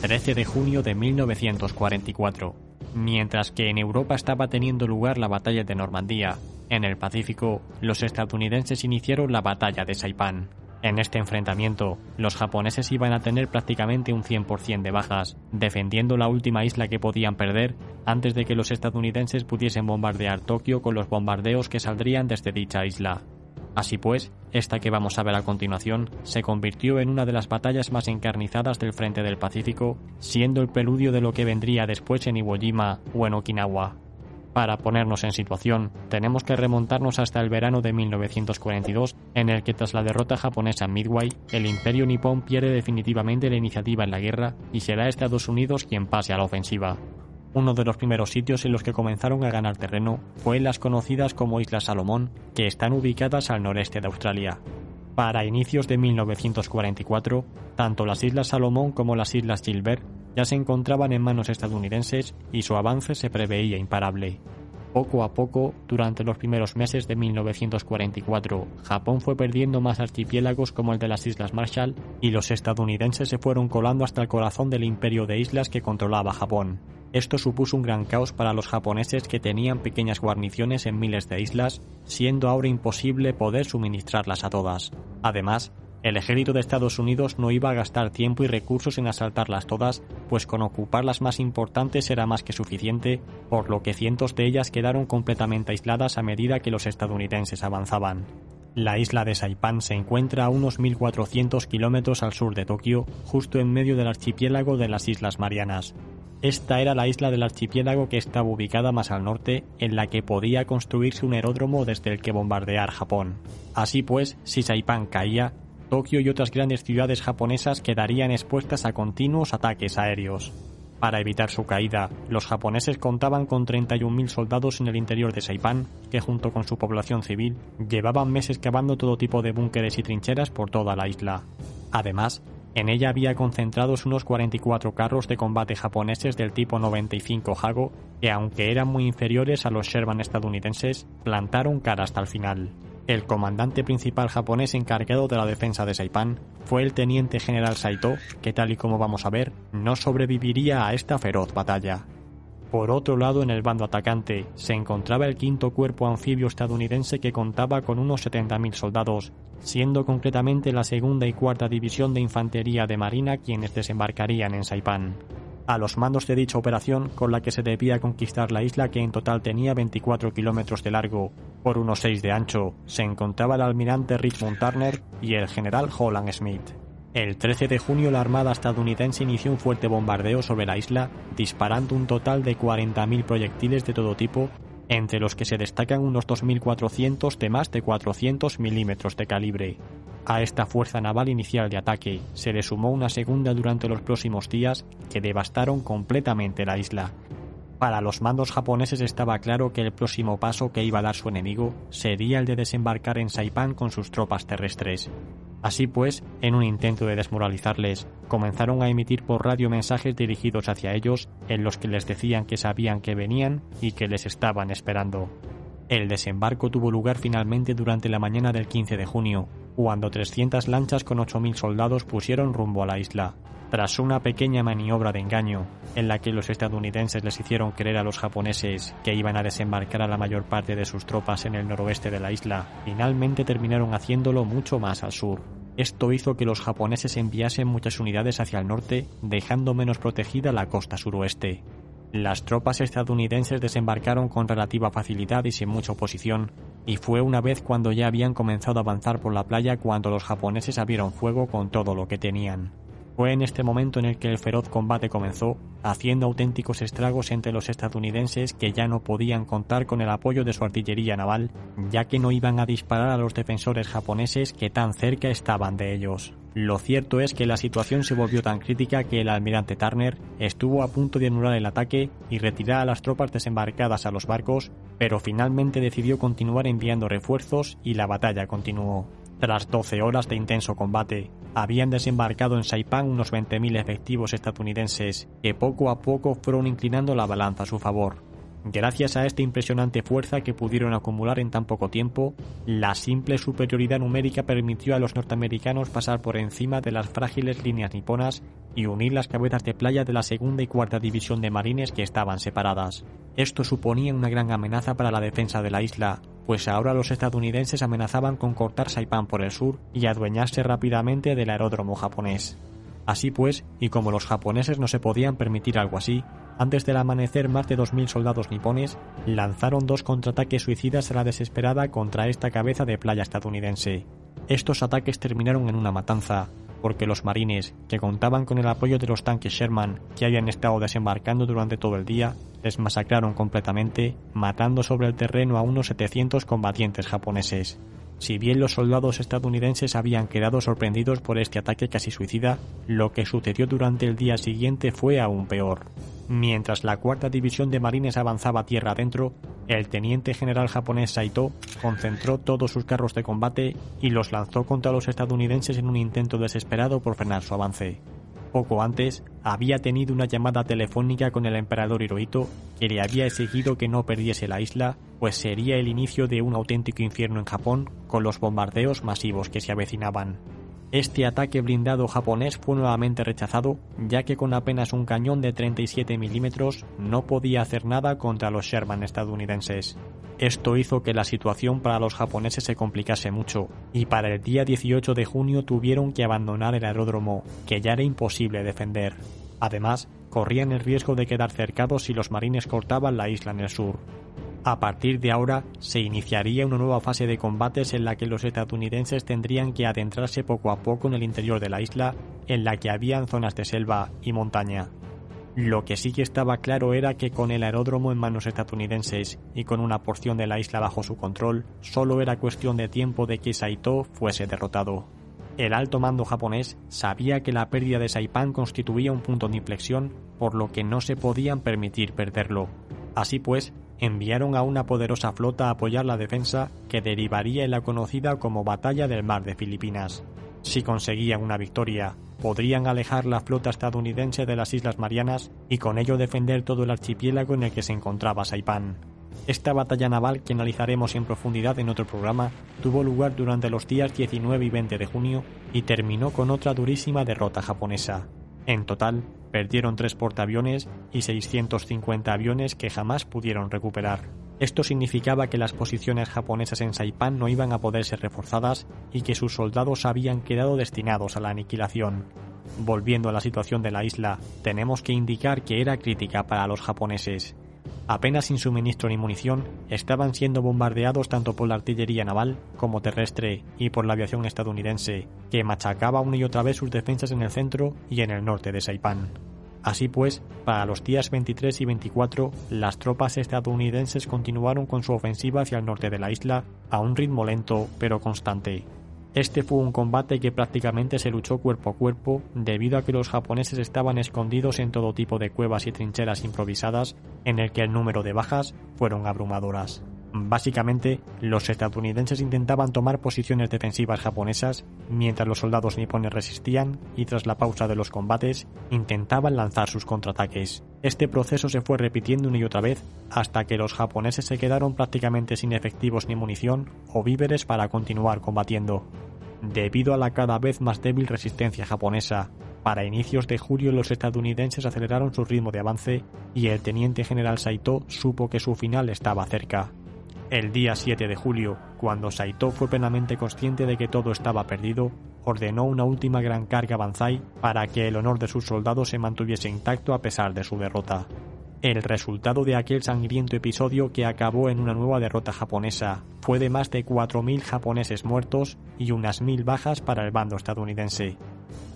13 de junio de 1944. Mientras que en Europa estaba teniendo lugar la batalla de Normandía, en el Pacífico, los estadounidenses iniciaron la batalla de Saipán. En este enfrentamiento, los japoneses iban a tener prácticamente un 100% de bajas, defendiendo la última isla que podían perder antes de que los estadounidenses pudiesen bombardear Tokio con los bombardeos que saldrían desde dicha isla. Así pues, esta que vamos a ver a continuación se convirtió en una de las batallas más encarnizadas del frente del Pacífico, siendo el preludio de lo que vendría después en Iwo Jima o en Okinawa. Para ponernos en situación, tenemos que remontarnos hasta el verano de 1942, en el que tras la derrota japonesa en Midway, el imperio nipón pierde definitivamente la iniciativa en la guerra y será Estados Unidos quien pase a la ofensiva. Uno de los primeros sitios en los que comenzaron a ganar terreno fue en las conocidas como Islas Salomón, que están ubicadas al noreste de Australia. Para inicios de 1944, tanto las Islas Salomón como las Islas Gilbert ya se encontraban en manos estadounidenses y su avance se preveía imparable. Poco a poco, durante los primeros meses de 1944, Japón fue perdiendo más archipiélagos como el de las Islas Marshall y los estadounidenses se fueron colando hasta el corazón del imperio de islas que controlaba Japón. Esto supuso un gran caos para los japoneses que tenían pequeñas guarniciones en miles de islas, siendo ahora imposible poder suministrarlas a todas. Además, el ejército de Estados Unidos no iba a gastar tiempo y recursos en asaltarlas todas, pues con ocupar las más importantes era más que suficiente, por lo que cientos de ellas quedaron completamente aisladas a medida que los estadounidenses avanzaban. La isla de Saipan se encuentra a unos 1.400 kilómetros al sur de Tokio, justo en medio del archipiélago de las Islas Marianas. Esta era la isla del archipiélago que estaba ubicada más al norte, en la que podía construirse un aeródromo desde el que bombardear Japón. Así pues, si Saipan caía, Tokio y otras grandes ciudades japonesas quedarían expuestas a continuos ataques aéreos. Para evitar su caída, los japoneses contaban con 31.000 soldados en el interior de Saipan, que junto con su población civil llevaban meses cavando todo tipo de búnkeres y trincheras por toda la isla. Además, en ella había concentrados unos 44 carros de combate japoneses del tipo 95 Hago, que aunque eran muy inferiores a los Sherman estadounidenses, plantaron cara hasta el final. El comandante principal japonés encargado de la defensa de Saipan fue el teniente general Saito, que tal y como vamos a ver, no sobreviviría a esta feroz batalla. Por otro lado, en el bando atacante se encontraba el quinto cuerpo anfibio estadounidense que contaba con unos 70.000 soldados, siendo concretamente la segunda y cuarta división de infantería de marina quienes desembarcarían en Saipán. A los mandos de dicha operación, con la que se debía conquistar la isla que en total tenía 24 kilómetros de largo por unos 6 de ancho, se encontraba el almirante Richmond Turner y el general Holland Smith. El 13 de junio la Armada estadounidense inició un fuerte bombardeo sobre la isla, disparando un total de 40.000 proyectiles de todo tipo, entre los que se destacan unos 2.400 de más de 400 milímetros de calibre. A esta fuerza naval inicial de ataque se le sumó una segunda durante los próximos días que devastaron completamente la isla. Para los mandos japoneses estaba claro que el próximo paso que iba a dar su enemigo sería el de desembarcar en Saipán con sus tropas terrestres. Así pues, en un intento de desmoralizarles, comenzaron a emitir por radio mensajes dirigidos hacia ellos en los que les decían que sabían que venían y que les estaban esperando. El desembarco tuvo lugar finalmente durante la mañana del 15 de junio, cuando 300 lanchas con 8.000 soldados pusieron rumbo a la isla. Tras una pequeña maniobra de engaño, en la que los estadounidenses les hicieron creer a los japoneses que iban a desembarcar a la mayor parte de sus tropas en el noroeste de la isla, finalmente terminaron haciéndolo mucho más al sur. Esto hizo que los japoneses enviasen muchas unidades hacia el norte, dejando menos protegida la costa suroeste. Las tropas estadounidenses desembarcaron con relativa facilidad y sin mucha oposición, y fue una vez cuando ya habían comenzado a avanzar por la playa cuando los japoneses abrieron fuego con todo lo que tenían. Fue en este momento en el que el feroz combate comenzó, haciendo auténticos estragos entre los estadounidenses que ya no podían contar con el apoyo de su artillería naval, ya que no iban a disparar a los defensores japoneses que tan cerca estaban de ellos. Lo cierto es que la situación se volvió tan crítica que el almirante Turner estuvo a punto de anular el ataque y retirar a las tropas desembarcadas a los barcos, pero finalmente decidió continuar enviando refuerzos y la batalla continuó. Tras 12 horas de intenso combate, habían desembarcado en Saipan unos 20.000 efectivos estadounidenses que poco a poco fueron inclinando la balanza a su favor. Gracias a esta impresionante fuerza que pudieron acumular en tan poco tiempo, la simple superioridad numérica permitió a los norteamericanos pasar por encima de las frágiles líneas niponas y unir las cabezas de playa de la segunda y cuarta división de marines que estaban separadas. Esto suponía una gran amenaza para la defensa de la isla, pues ahora los estadounidenses amenazaban con cortar Saipan por el sur y adueñarse rápidamente del aeródromo japonés. Así pues, y como los japoneses no se podían permitir algo así, antes del amanecer más de 2.000 soldados nipones lanzaron dos contraataques suicidas a la desesperada contra esta cabeza de playa estadounidense. Estos ataques terminaron en una matanza, porque los marines, que contaban con el apoyo de los tanques Sherman que habían estado desembarcando durante todo el día, les masacraron completamente, matando sobre el terreno a unos 700 combatientes japoneses. Si bien los soldados estadounidenses habían quedado sorprendidos por este ataque casi suicida, lo que sucedió durante el día siguiente fue aún peor. Mientras la cuarta división de marines avanzaba tierra adentro, el teniente general japonés Saito concentró todos sus carros de combate y los lanzó contra los estadounidenses en un intento desesperado por frenar su avance. Poco antes, había tenido una llamada telefónica con el emperador Hirohito que le había exigido que no perdiese la isla, pues sería el inicio de un auténtico infierno en Japón con los bombardeos masivos que se avecinaban. Este ataque blindado japonés fue nuevamente rechazado, ya que con apenas un cañón de 37 milímetros no podía hacer nada contra los Sherman estadounidenses. Esto hizo que la situación para los japoneses se complicase mucho, y para el día 18 de junio tuvieron que abandonar el aeródromo, que ya era imposible defender. Además, corrían el riesgo de quedar cercados si los marines cortaban la isla en el sur. A partir de ahora se iniciaría una nueva fase de combates en la que los estadounidenses tendrían que adentrarse poco a poco en el interior de la isla, en la que habían zonas de selva y montaña. Lo que sí que estaba claro era que con el aeródromo en manos estadounidenses y con una porción de la isla bajo su control, solo era cuestión de tiempo de que Saito fuese derrotado. El alto mando japonés sabía que la pérdida de Saipan constituía un punto de inflexión, por lo que no se podían permitir perderlo. Así pues, enviaron a una poderosa flota a apoyar la defensa que derivaría en la conocida como Batalla del Mar de Filipinas. Si conseguían una victoria, podrían alejar la flota estadounidense de las Islas Marianas y con ello defender todo el archipiélago en el que se encontraba Saipán. Esta batalla naval, que analizaremos en profundidad en otro programa, tuvo lugar durante los días 19 y 20 de junio y terminó con otra durísima derrota japonesa. En total, perdieron tres portaaviones y 650 aviones que jamás pudieron recuperar. Esto significaba que las posiciones japonesas en Saipan no iban a poder ser reforzadas y que sus soldados habían quedado destinados a la aniquilación. Volviendo a la situación de la isla, tenemos que indicar que era crítica para los japoneses. Apenas sin suministro ni munición, estaban siendo bombardeados tanto por la artillería naval como terrestre y por la aviación estadounidense, que machacaba una y otra vez sus defensas en el centro y en el norte de Saipán. Así pues, para los días 23 y 24, las tropas estadounidenses continuaron con su ofensiva hacia el norte de la isla a un ritmo lento pero constante, este fue un combate que prácticamente se luchó cuerpo a cuerpo debido a que los japoneses estaban escondidos en todo tipo de cuevas y trincheras improvisadas en el que el número de bajas fueron abrumadoras. Básicamente, los estadounidenses intentaban tomar posiciones defensivas japonesas mientras los soldados nipones resistían y tras la pausa de los combates intentaban lanzar sus contraataques. Este proceso se fue repitiendo una y otra vez hasta que los japoneses se quedaron prácticamente sin efectivos ni munición o víveres para continuar combatiendo. Debido a la cada vez más débil resistencia japonesa, para inicios de julio los estadounidenses aceleraron su ritmo de avance y el teniente general Saito supo que su final estaba cerca. El día 7 de julio, cuando Saito fue plenamente consciente de que todo estaba perdido, ordenó una última gran carga a Banzai para que el honor de sus soldados se mantuviese intacto a pesar de su derrota. El resultado de aquel sangriento episodio que acabó en una nueva derrota japonesa fue de más de 4.000 japoneses muertos y unas 1.000 bajas para el bando estadounidense.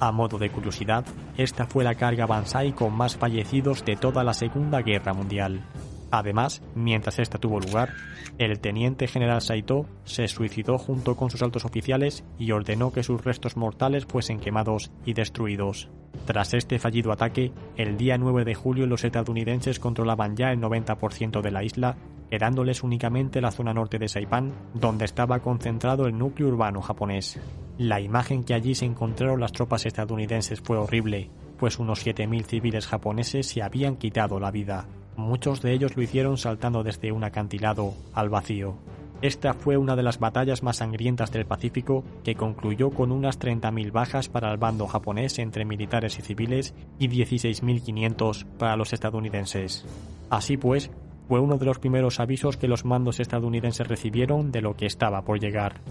A modo de curiosidad, esta fue la carga Bansai con más fallecidos de toda la Segunda Guerra Mundial. Además, mientras esta tuvo lugar, el teniente general Saito se suicidó junto con sus altos oficiales y ordenó que sus restos mortales fuesen quemados y destruidos. Tras este fallido ataque, el día 9 de julio los estadounidenses controlaban ya el 90% de la isla, quedándoles únicamente la zona norte de Saipan, donde estaba concentrado el núcleo urbano japonés. La imagen que allí se encontraron las tropas estadounidenses fue horrible, pues unos 7.000 civiles japoneses se habían quitado la vida. Muchos de ellos lo hicieron saltando desde un acantilado al vacío. Esta fue una de las batallas más sangrientas del Pacífico que concluyó con unas 30.000 bajas para el bando japonés entre militares y civiles y 16.500 para los estadounidenses. Así pues, fue uno de los primeros avisos que los mandos estadounidenses recibieron de lo que estaba por llegar.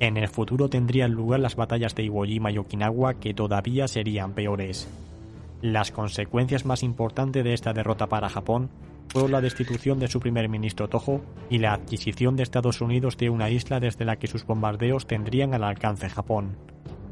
En el futuro tendrían lugar las batallas de Iwo Jima y Okinawa que todavía serían peores. Las consecuencias más importantes de esta derrota para Japón fue la destitución de su primer ministro Toho y la adquisición de Estados Unidos de una isla desde la que sus bombardeos tendrían al alcance Japón.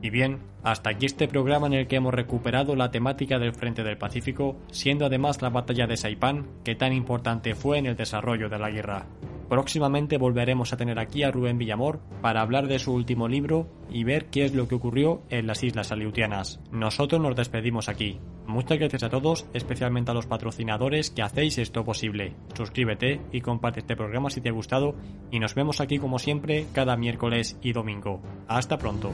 Y bien, hasta aquí este programa en el que hemos recuperado la temática del Frente del Pacífico, siendo además la batalla de Saipan, que tan importante fue en el desarrollo de la guerra. Próximamente volveremos a tener aquí a Rubén Villamor para hablar de su último libro y ver qué es lo que ocurrió en las Islas Aleutianas. Nosotros nos despedimos aquí. Muchas gracias a todos, especialmente a los patrocinadores que hacéis esto posible. Suscríbete y comparte este programa si te ha gustado y nos vemos aquí como siempre cada miércoles y domingo. Hasta pronto.